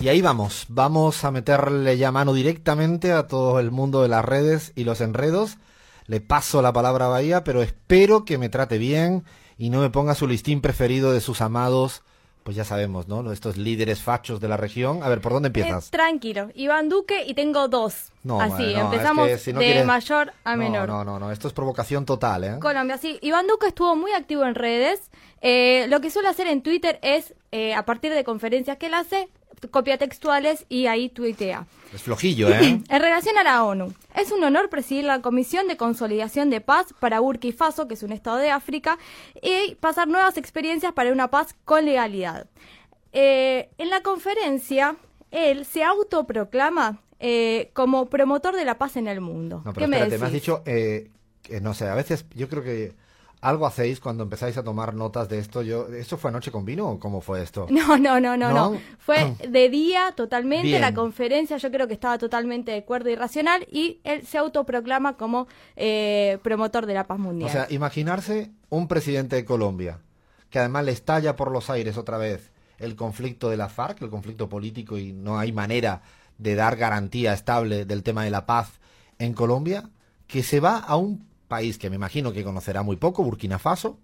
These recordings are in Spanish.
Y ahí vamos, vamos a meterle ya mano directamente a todo el mundo de las redes y los enredos. Le paso la palabra a Bahía, pero espero que me trate bien y no me ponga su listín preferido de sus amados, pues ya sabemos, ¿no? Estos líderes fachos de la región. A ver, ¿por dónde empiezas? Eh, tranquilo, Iván Duque y tengo dos. No, Así, no, empezamos es que si no de quieres- mayor a No, menor. No, no, no, esto es provocación total, ¿eh? Colombia, sí. Iván Duque estuvo muy activo en redes. Eh, lo que suele hacer en Twitter es, eh, a partir de conferencias que él hace, copia textuales y ahí tuitea. Es flojillo, ¿eh? En relación a la ONU, es un honor presidir la Comisión de Consolidación de Paz para Burkina Faso, que es un estado de África, y pasar nuevas experiencias para una paz con legalidad. Eh, en la conferencia, él se autoproclama eh, como promotor de la paz en el mundo. No, ¿Qué pero me espérate, me has dicho, eh, que no sé, a veces yo creo que algo hacéis cuando empezáis a tomar notas de esto. Yo, ¿Esto fue anoche con vino o cómo fue esto? No, no, no, no, ¿No? no. Fue de día totalmente. Bien. La conferencia yo creo que estaba totalmente de acuerdo y racional y él se autoproclama como eh, promotor de la paz mundial. O sea, imaginarse un presidente de Colombia que además le estalla por los aires otra vez el conflicto de la FARC, el conflicto político y no hay manera de dar garantía estable del tema de la paz en Colombia, que se va a un país que me imagino que conocerá muy poco, Burkina Faso,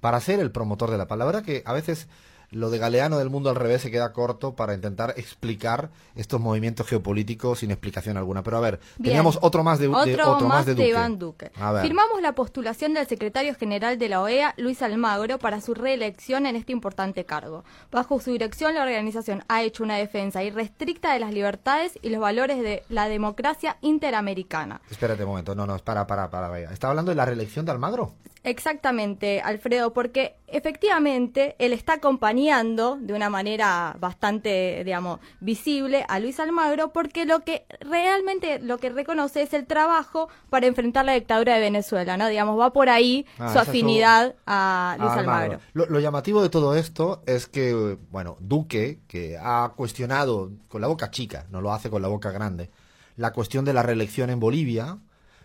para ser el promotor de la paz. La verdad que a veces lo de Galeano del mundo al revés se queda corto para intentar explicar estos movimientos geopolíticos sin explicación alguna. Pero a ver, Bien. teníamos otro más de, de- Otro, otro más de, Duque. Iván Duque. A ver. Firmamos la postulación del secretario general de la OEA, Luis Almagro, para su reelección en este importante cargo. Bajo su dirección, la organización ha hecho una defensa irrestricta de las libertades y los valores de la democracia interamericana. Espérate un momento, no, no, para, para, para, vaya. ¿Está hablando de la reelección de Almagro? Exactamente, Alfredo, porque efectivamente él está de una manera bastante, digamos, visible a Luis Almagro, porque lo que realmente lo que reconoce es el trabajo para enfrentar la dictadura de Venezuela, ¿no? Digamos, va por ahí Ah, su afinidad a Luis Ah, Almagro. Lo, lo llamativo de todo esto es que, bueno, Duque, que ha cuestionado con la boca chica, no lo hace con la boca grande, la cuestión de la reelección en Bolivia,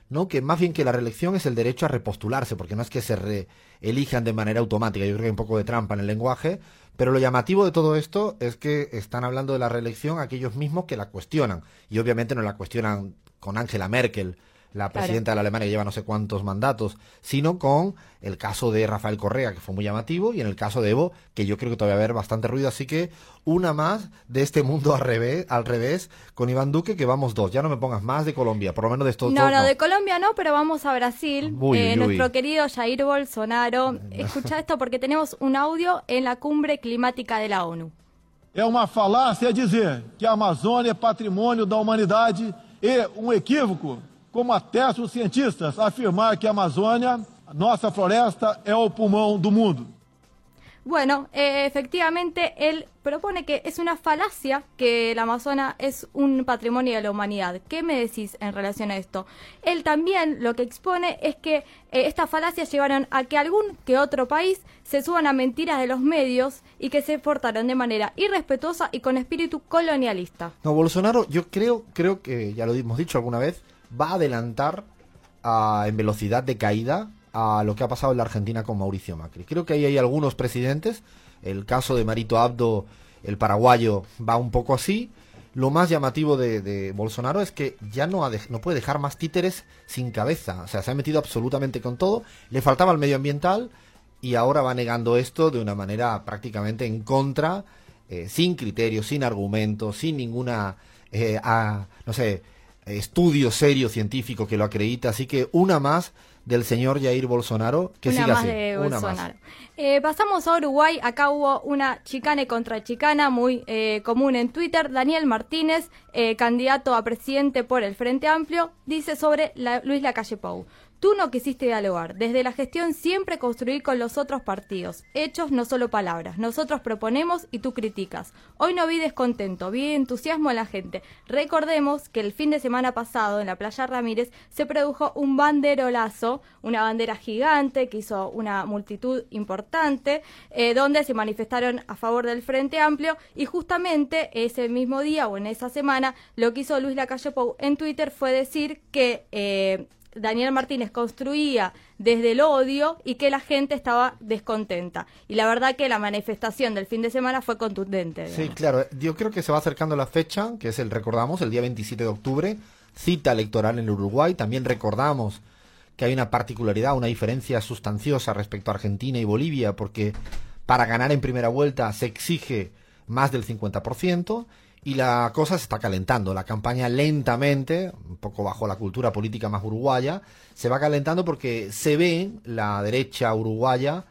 ¿no? Que más bien que la reelección es el derecho a repostularse, porque no es que se reelijan de manera automática, yo creo que hay un poco de trampa en el lenguaje, pero lo llamativo de todo esto es que están hablando de la reelección aquellos mismos que la cuestionan, y obviamente no la cuestionan con Angela Merkel, la Claro. presidenta de la Alemania que lleva no sé cuántos mandatos, sino con el caso de Rafael Correa, que fue muy llamativo, y en el caso de Evo, que yo creo que todavía va a haber bastante ruido, así que una más de este mundo al revés, al revés con Iván Duque, que vamos dos. Ya no me pongas más de Colombia, por lo menos de estos No, dos. no, de Colombia no, pero vamos a Brasil. Uy, Eh, uy, uy. Nuestro querido Jair Bolsonaro. Escucha esto porque tenemos un audio en la cumbre climática de la ONU. É uma falácia dizer que a Amazônia é patrimônio da humanidade e um equívoco, como atestam os cientistas, afirmar que a Amazônia, nossa floresta, é o pulmão do mundo. Bueno, eh, efectivamente, él propone que es una falacia que el Amazonas es un patrimonio de la humanidad. ¿Qué me decís en relación a esto? Él también lo que expone es que eh, estas falacias llevaron a que algún que otro país se suban a mentiras de los medios y que se portaron de manera irrespetuosa y con espíritu colonialista. No, Bolsonaro, yo creo, creo que, ya lo hemos dicho alguna vez, va a adelantar ah, en velocidad de caída a lo que ha pasado en la Argentina con Mauricio Macri. Creo que ahí hay algunos presidentes, el caso de Marito Abdo, el paraguayo, va un poco así. Lo más llamativo de, Bolsonaro es que ya no, puede dejar más títeres sin cabeza. O sea, se ha metido absolutamente con todo. Le faltaba el medioambiental y ahora va negando esto de una manera prácticamente en contra, eh, sin criterio, sin argumentos, sin ninguna, eh, no sé, estudio serio científico que lo acredita. Así que una más del señor Jair Bolsonaro, que una siga más así. de una Bolsonaro. más. Eh, pasamos a Uruguay. Acá hubo una chicane contra chicana muy eh, común en Twitter. Daniel Martínez, eh, candidato a presidente por el Frente Amplio, dice sobre la- Luis Lacalle Pou. Tú no quisiste dialogar. Desde la gestión siempre construir con los otros partidos. Hechos, no solo palabras. Nosotros proponemos y tú criticas. Hoy no vi descontento, vi entusiasmo en la gente. Recordemos que el fin de semana pasado en la playa Ramírez se produjo un banderolazo, una bandera gigante que hizo una multitud importante, eh, donde se manifestaron a favor del Frente Amplio y justamente ese mismo día o en esa semana lo que hizo Luis Lacalle Pou en Twitter fue decir que... eh, Daniel Martínez construía desde el odio y que la gente estaba descontenta. Y la verdad que la manifestación del fin de semana fue contundente. Sí, claro. Yo creo que se va acercando la fecha, que es el, recordamos, el día 27 de octubre, cita electoral en Uruguay. También recordamos que hay una particularidad, una diferencia sustanciosa respecto a Argentina y Bolivia, porque para ganar en primera vuelta se exige más del 50% y la cosa se está calentando. La campaña lentamente, un poco bajo la cultura política más uruguaya, se va calentando porque se ve la derecha uruguaya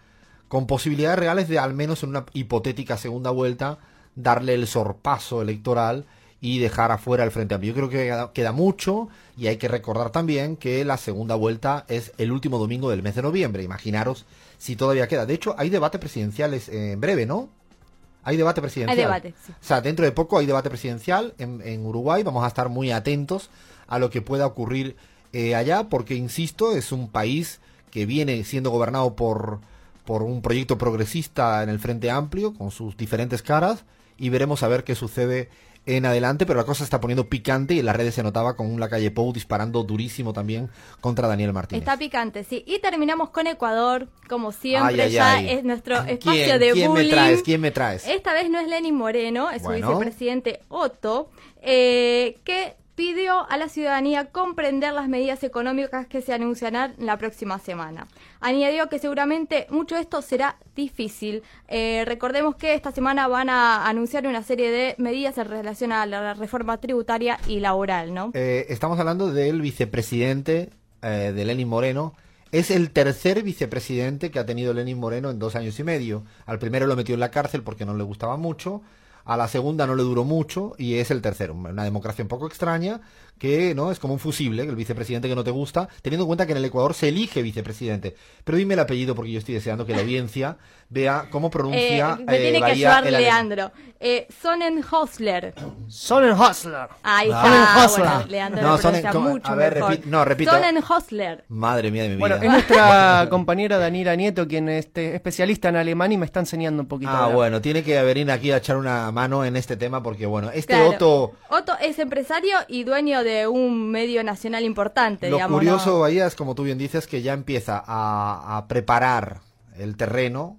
con posibilidades reales de al menos en una hipotética segunda vuelta darle el sorpaso electoral y dejar afuera el Frente Amplio. Yo creo que queda, mucho y hay que recordar también que la segunda vuelta es el último domingo del mes de noviembre. Imaginaros si todavía queda. De hecho, hay debates presidenciales en breve, ¿no? Hay debate presidencial. Hay debate, sí. O sea, dentro de poco hay debate presidencial en, en Uruguay. Vamos a estar muy atentos a lo que pueda ocurrir eh, allá, porque, insisto, es un país que viene siendo gobernado por, por un proyecto progresista en el Frente Amplio, con sus diferentes caras, y veremos a ver qué sucede en adelante, pero la cosa está poniendo picante y en las redes se notaba con la calle Pou disparando durísimo también contra Daniel Martínez. Está picante, sí. Y terminamos con Ecuador, como siempre, ya es nuestro espacio de ¿quién bullying. me traes? ¿Quién me traes? Esta vez no es Lenin Moreno, es su vicepresidente Otto, eh, que pidió a la ciudadanía comprender las medidas económicas que se anunciarán la próxima semana. Añadió que seguramente mucho de esto será difícil. Eh, recordemos que esta semana van a anunciar una serie de medidas en relación a la reforma tributaria y laboral, ¿no? Eh, estamos hablando del vicepresidente eh, de Lenin Moreno. Es el tercer vicepresidente que ha tenido Lenin Moreno en dos años y medio. Al primero lo metió en la cárcel porque no le gustaba mucho a la segunda no le duró mucho y es el tercero. Una democracia un poco extraña que no es como un fusible, el vicepresidente que no te gusta, teniendo en cuenta que en el Ecuador se elige vicepresidente. Pero dime el apellido porque yo estoy deseando que la audiencia vea cómo pronuncia. Eh, me tiene eh, que ayudar Leandro. Eh, Sonnenhosler. Sonnenhosler. Ahí ah. Bueno, Leandro no, Sonnen, mucho a ver, mejor. no, repito. Sonnenhosler. Madre mía de mi vida. Bueno, es nuestra compañera Daniela Nieto, quien es este, especialista en alemán y me está enseñando un poquito. Ah, bueno, tiene que venir aquí a echar una mano en este tema porque, bueno, este Otto... Otto es empresario y dueño de un medio nacional importante, Lo curioso, Bahía, es como tú bien dices, que ya empieza a, a preparar el terreno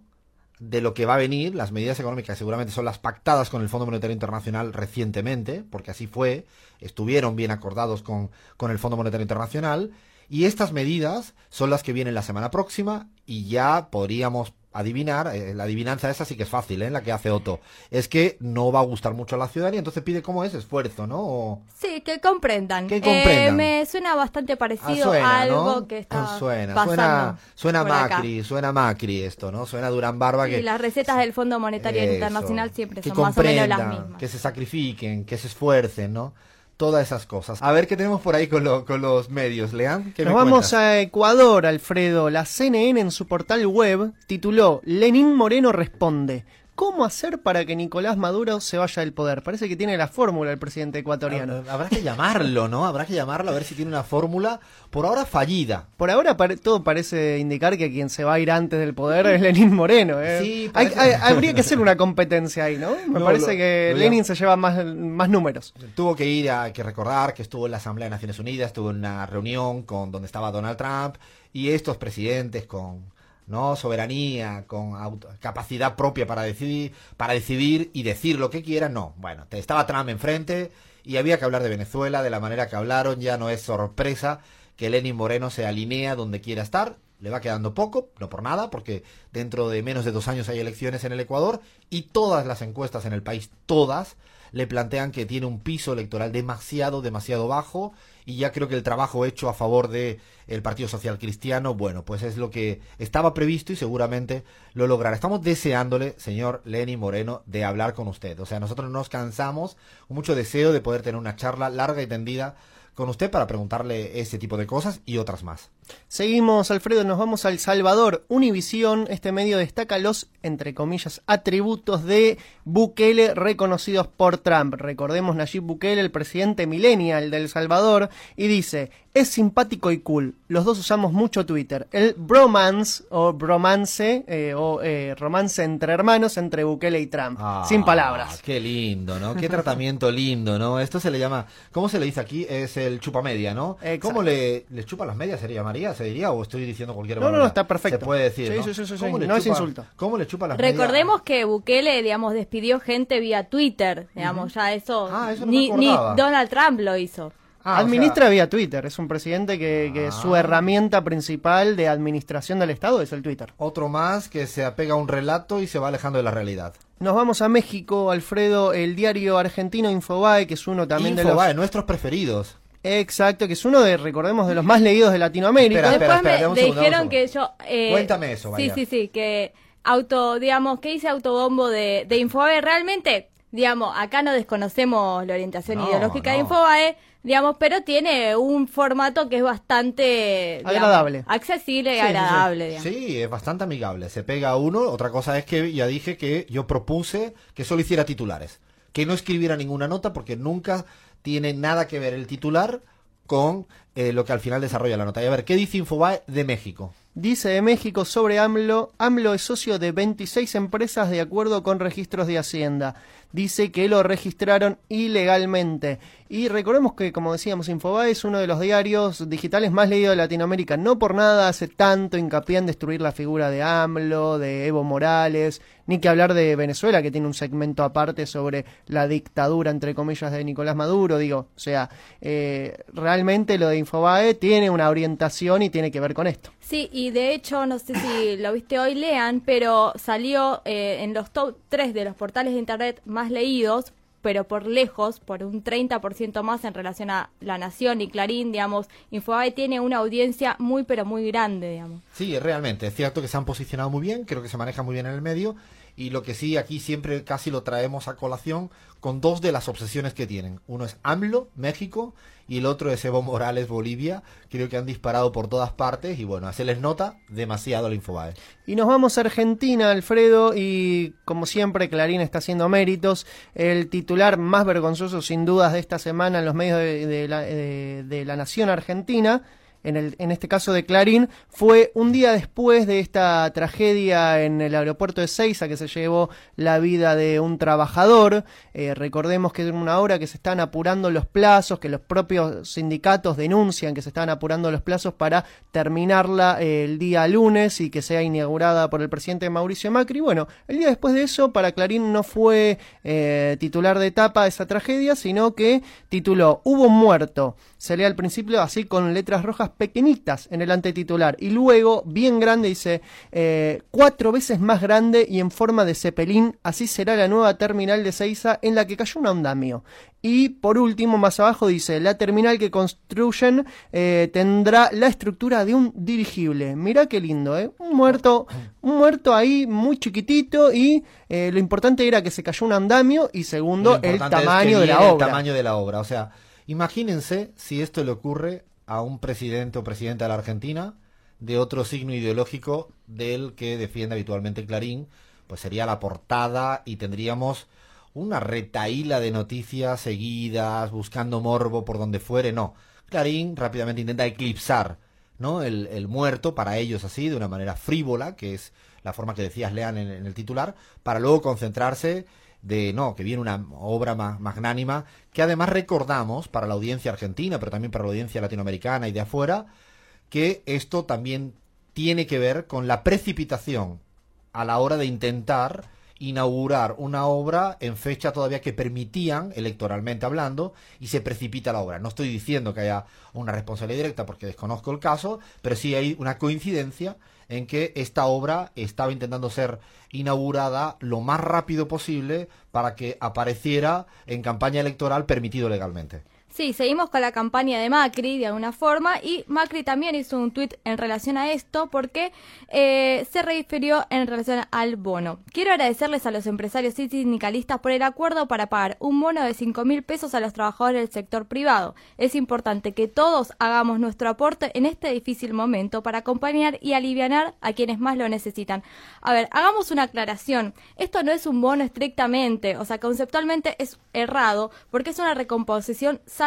de lo que va a venir, las medidas económicas seguramente son las pactadas con el Fondo Monetario Internacional recientemente, porque así fue, estuvieron bien acordados con, con el Fondo Monetario Internacional, y estas medidas son las que vienen la semana próxima y ya podríamos adivinar, eh, la adivinanza esa sí que es fácil, ¿eh? la que hace Otto, es que no va a gustar mucho a la ciudadanía, entonces pide cómo es esfuerzo, ¿no? Sí, que comprendan. Que comprendan. Eh, me suena bastante parecido a algo que está suena, pasando suena, suena Macri, suena Macri esto, ¿no? Suena Durán Barba que... Y las recetas del Fondo Monetario Internacional siempre son más o menos las mismas. Que se sacrifiquen, que se esfuercen, ¿no? Todas esas cosas. A ver qué tenemos por ahí con, los medios, Lean. Nos vamos a Ecuador, Alfredo. La CNN en su portal web tituló Lenín Moreno responde. ¿Cómo hacer para que Nicolás Maduro se vaya del poder? Parece que tiene la fórmula el presidente ecuatoriano. Ah, habrá que llamarlo, ¿no? Habrá que llamarlo a ver si tiene una fórmula, por ahora fallida. Por ahora todo parece indicar que quien se va a ir antes del poder es Lenín Moreno. ¿eh? Sí, habría que hacer una competencia ahí, ¿no? Me parece que Lenin se lleva más, más números. Tuvo que ir, a que recordar que estuvo en la Asamblea de Naciones Unidas, estuvo en una reunión con donde estaba Donald Trump y estos presidentes con ¿no? Soberanía, con capacidad propia para decidir, para decidir y decir lo que quiera, no. Bueno, te estaba Trump enfrente y había que hablar de Venezuela de la manera que hablaron, ya no es sorpresa que Lenin Moreno se alinea donde quiera estar, le va quedando poco, no por nada, porque dentro de menos de dos años hay elecciones en el Ecuador y todas las encuestas en el país, todas, le plantean que tiene un piso electoral demasiado, demasiado bajo y ya creo que el trabajo hecho a favor de el Partido Social Cristiano, bueno, pues es lo que estaba previsto y seguramente lo logrará. Estamos deseándole, señor Lenny Moreno, de hablar con usted. O sea, nosotros nos cansamos, mucho deseo de poder tener una charla larga y tendida con usted para preguntarle ese tipo de cosas y otras más. Seguimos, Alfredo, nos vamos a El Salvador. Univisión, este medio destaca los, entre comillas, atributos de Bukele reconocidos por Trump. Recordemos Nayib Bukele, el presidente millennial de El Salvador, y dice, es simpático y cool. Los dos usamos mucho Twitter. El bromance o bromance eh, o eh, romance entre hermanos entre Bukele y Trump. Ah, Sin palabras. Qué lindo, ¿no? Qué tratamiento lindo, ¿no? Esto se le llama, ¿cómo se le dice aquí? Es el chupamedia, ¿no? Exacto. ¿Cómo le, le chupa las medias se ¿Se diría o estoy diciendo cualquier No, no, no, está perfecto. Se puede decir, Sí, ¿no? sí, sí, sí, sí. ¿Cómo le No es insulto. ¿Cómo le chupa las medias? Recordemos que Bukele, digamos, despidió gente vía Twitter, digamos, ya eso, Ah, eso no ni, me ni. Donald Trump lo hizo. Ah, o Administra vía Twitter. Es un presidente que, que su Ah. herramienta principal de administración del Estado es el Twitter. otro más que se apega a un relato y se va alejando de la realidad. Nos vamos a México, Alfredo, el diario argentino Infobae, que es uno también de Infobae, los... nuestros preferidos. Exacto, que es uno de, recordemos, de los más leídos de Latinoamérica. Espera, Después espera, me un segundo, dijeron que yo... eh, Cuéntame eso, Sí, María. sí, sí, que auto, digamos, que hice autobombo de, de Infobae. Realmente, digamos, acá no desconocemos la orientación No, ideológica de. Infobae, digamos, pero tiene un formato que es bastante... digamos, Agradable. accesible y Sí, sí, sí. agradable, digamos. Sí, es bastante amigable. Se pega a uno. Otra cosa es que ya dije que yo propuse que solo hiciera titulares. Que no escribiera ninguna nota porque nunca tiene nada que ver el titular con eh, lo que al final desarrolla la nota. Y a ver, ¿qué dice Infobae de México? Dice de México sobre AMLO, AMLO es socio de 26 empresas de acuerdo con registros de Hacienda. Dice que lo registraron ilegalmente. Y recordemos que, como decíamos, Infobae es uno de los diarios digitales más leídos de Latinoamérica. No por nada hace tanto hincapié en destruir la figura de AMLO, de Evo Morales, ni que hablar de Venezuela, que tiene un segmento aparte sobre la dictadura, entre comillas, de Nicolás Maduro. Digo, o sea, eh, realmente lo de Infobae tiene una orientación y tiene que ver con esto. Sí, y de hecho, no sé si lo viste hoy, lean, pero salió eh, en los top 3 de los portales de Internet más leídos, pero por lejos, por un 30% más en relación a La Nación y Clarín, digamos, Infobae tiene una audiencia muy, pero muy grande, digamos. Sí, realmente, es cierto que se han posicionado muy bien, creo que se maneja muy bien en el medio, y lo que sí, aquí siempre casi lo traemos a colación con dos de las obsesiones que tienen. Uno es AMLO, México, y el otro es Evo Morales, Bolivia. Creo que han disparado por todas partes, y bueno, se les nota demasiado el Infobae. Y nos vamos a Argentina, Alfredo, y como siempre Clarín está haciendo méritos. El titular más vergonzoso sin dudas de esta semana en los medios de, de la, de la nación argentina, en, en este caso de Clarín, fue un día después de esta tragedia en el aeropuerto de Seiza que se llevó la vida de un trabajador. Eh, recordemos que es una hora que se están apurando los plazos, que los propios sindicatos denuncian que se están apurando los plazos para terminarla eh, el día lunes y que sea inaugurada por el presidente Mauricio Macri. Bueno, el día después de eso, para Clarín no fue eh, titular de etapa esa tragedia, sino que tituló Hubo muerto. Se lee al principio así con letras rojas pequeñitas en el antititular y luego, bien grande, dice eh, cuatro veces más grande y en forma de cepelín, así será la nueva terminal de Seiza en la que cayó un andamio. Y por último, más abajo dice, la terminal que construyen eh, tendrá la estructura de un dirigible. Mirá qué lindo, ¿eh? Un muerto, un muerto ahí muy chiquitito y eh, lo importante era que se cayó un andamio y segundo, el es tamaño que de la obra. El tamaño de la obra. O sea, imagínense si esto le ocurre a un presidente o presidenta de la Argentina de otro signo ideológico del que defiende habitualmente Clarín, pues sería la portada y tendríamos una retaíla de noticias seguidas, buscando morbo por donde fuere. No, Clarín rápidamente intenta eclipsar ¿no? el, el muerto para ellos así, de una manera frívola, que es la forma que decías lean en, en el titular, para luego concentrarse de no, que viene una obra ma- magnánima, que además recordamos para la audiencia argentina, pero también para la audiencia latinoamericana y de afuera, que esto también tiene que ver con la precipitación a la hora de intentar inaugurar una obra en fecha todavía que permitían, electoralmente hablando, y se precipita la obra. No estoy diciendo que haya una responsabilidad directa porque desconozco el caso, pero sí hay una coincidencia en que esta obra estaba intentando ser inaugurada lo más rápido posible para que apareciera en campaña electoral permitido legalmente. Sí, seguimos con la campaña de Macri de alguna forma y Macri también hizo un tuit en relación a esto porque eh, se refirió en relación al bono. Quiero agradecerles a los empresarios y sindicalistas por el acuerdo para pagar un bono de 5 mil pesos a los trabajadores del sector privado. Es importante que todos hagamos nuestro aporte en este difícil momento para acompañar y aliviar a quienes más lo necesitan. A ver, hagamos una aclaración. Esto no es un bono estrictamente, o sea, conceptualmente es errado porque es una recomposición salarial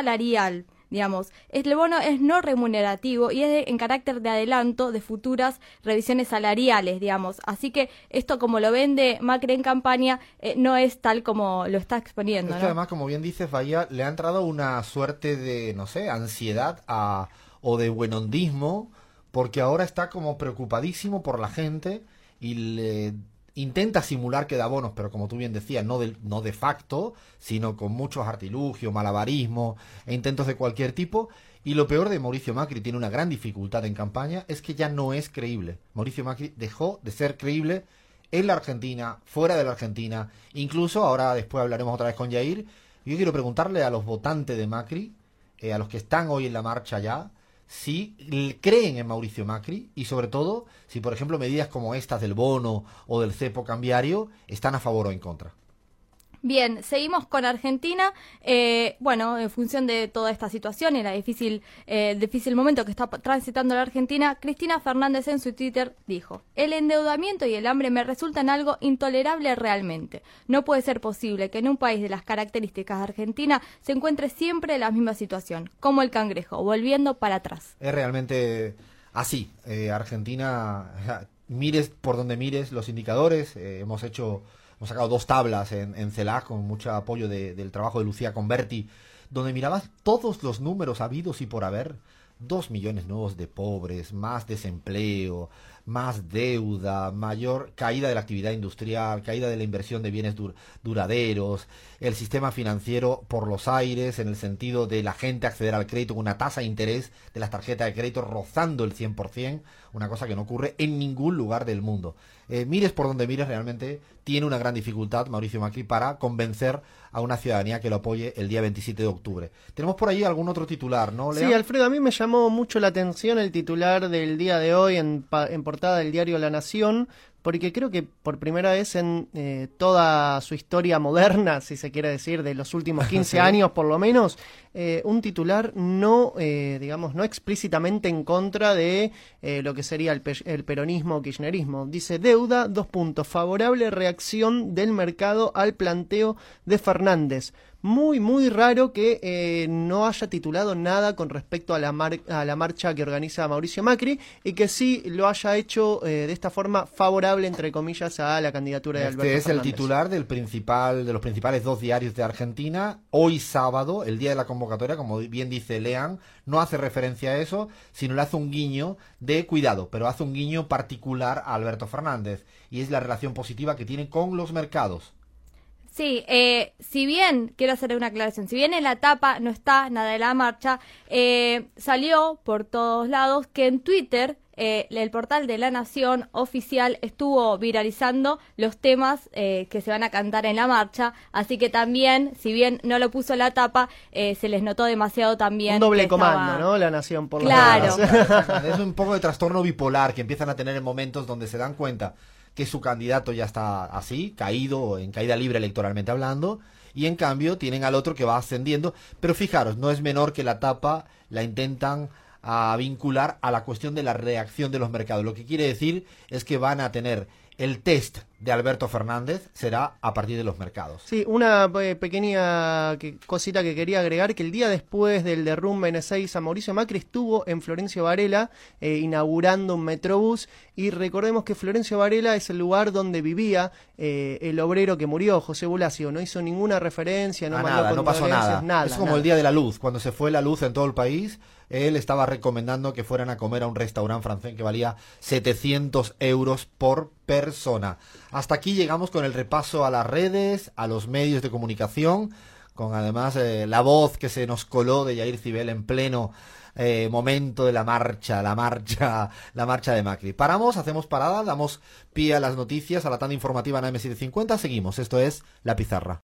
digamos. El bono es no remunerativo y es en carácter de adelanto de futuras revisiones salariales, digamos. Así que esto, como lo vende Macri en campaña, eh, no es tal como lo está exponiendo. Es que además, como bien dices, vaya, le ha entrado una suerte de, no sé, ansiedad a, o de buenondismo, porque ahora está como preocupadísimo por la gente y le intenta simular que da bonos, pero como tú bien decías, no de, no de facto, sino con muchos artilugios, malabarismo e intentos de cualquier tipo. Y lo peor de Mauricio Macri tiene una gran dificultad en campaña, es que ya no es creíble. Mauricio Macri dejó de ser creíble en la Argentina, fuera de la Argentina, incluso ahora después hablaremos otra vez con Jair. Yo quiero preguntarle a los votantes de Macri, eh, a los que están hoy en la marcha ya, si creen en Mauricio Macri y sobre todo si, por ejemplo, medidas como estas del bono o del cepo cambiario están a favor o en contra. Bien, seguimos con Argentina. Eh, bueno, en función de toda esta situación y el difícil, eh, difícil momento que está transitando la Argentina, Cristina Fernández en su Twitter dijo, el endeudamiento y el hambre me resultan algo intolerable realmente. No puede ser posible que en un país de las características de Argentina se encuentre siempre la misma situación, como el cangrejo, volviendo para atrás. Es realmente así. Eh, Argentina, mires por donde mires los indicadores, hemos hecho hemos sacado dos tablas en, en CELAC con mucho apoyo del trabajo de Lucía Converti, donde mirabas todos los números habidos y por haber. Dos millones nuevos de pobres, más desempleo, más deuda, mayor caída de la actividad industrial, caída de la inversión de bienes duraderos, el sistema financiero por los aires, en el sentido de la gente acceder al crédito con una tasa de interés de las tarjetas de crédito rozando el 100%, una cosa que no ocurre en ningún lugar del mundo. Eh, mires por donde mires, realmente tiene una gran dificultad Mauricio Macri para convencer a una ciudadanía que lo apoye el día 27 de octubre. Tenemos por ahí algún otro titular, ¿no, Sí, Alfredo, a mí me llamó mucho la atención el titular del día de hoy en, en portada del diario La Nación, porque creo que por primera vez en eh, toda su historia moderna, si se quiere decir, de los últimos 15 años por lo menos, eh, un titular no, eh, digamos, no explícitamente en contra de lo que sería el, el, peronismo o kirchnerismo. Dice deuda, dos puntos, favorable reacción del mercado al planteo de Fernández muy, muy raro que eh, no haya titulado nada con respecto a la, a la marcha que organiza Mauricio Macri y que sí lo haya hecho eh, de esta forma favorable, entre comillas, a la candidatura de este Alberto es el titular del principal, de los principales dos diarios de Argentina. Hoy sábado, el día de la convocatoria, como bien dice Lean, no hace referencia a eso, sino le hace un guiño de cuidado, pero hace un guiño particular a Alberto Fernández y es la relación positiva que tiene con los mercados. Sí, eh, si bien, quiero hacer una aclaración, si bien en la tapa no está nada de la marcha, eh, salió por todos lados que en Twitter eh, el portal de La Nación oficial estuvo viralizando los temas que se van a cantar en la marcha, así que también, si bien no lo puso la tapa, se les notó demasiado también. Un doble comando, ¿no? La Nación por claro. Es un poco de trastorno bipolar que empiezan a tener en momentos donde se dan cuenta que su candidato ya está así, caído, en caída libre electoralmente hablando, y en cambio tienen al otro que va ascendiendo, pero fijaros, no es menor que la tapa la intentan a vincular a la cuestión de la reacción de los mercados. Lo que quiere decir es que van a tener el test de Alberto Fernández será a partir de los mercados. Sí, una eh, pequeña cosita que quería agregar, que el día después del derrumbe en Ezeiza, Mauricio Macri estuvo en Florencio Varela eh, inaugurando un metrobús y recordemos que Florencio Varela es el lugar donde vivía eh, el obrero que murió, José Bulacio, no hizo ninguna referencia, no, nada, no pasó nada. Es como el día de la luz, cuando se fue la luz en todo el país, él estaba recomendando que fueran a comer a un restaurante francés que valía 700 euros por persona. Hasta aquí llegamos con el repaso a las redes, a los medios de comunicación, con además eh, la voz que se nos coló de Jair Cibel en pleno eh, momento de la marcha, la marcha, la marcha de Macri. Paramos, hacemos parada, damos pie a las noticias, a la tanda informativa en AM750, seguimos. Esto es La Pizarra.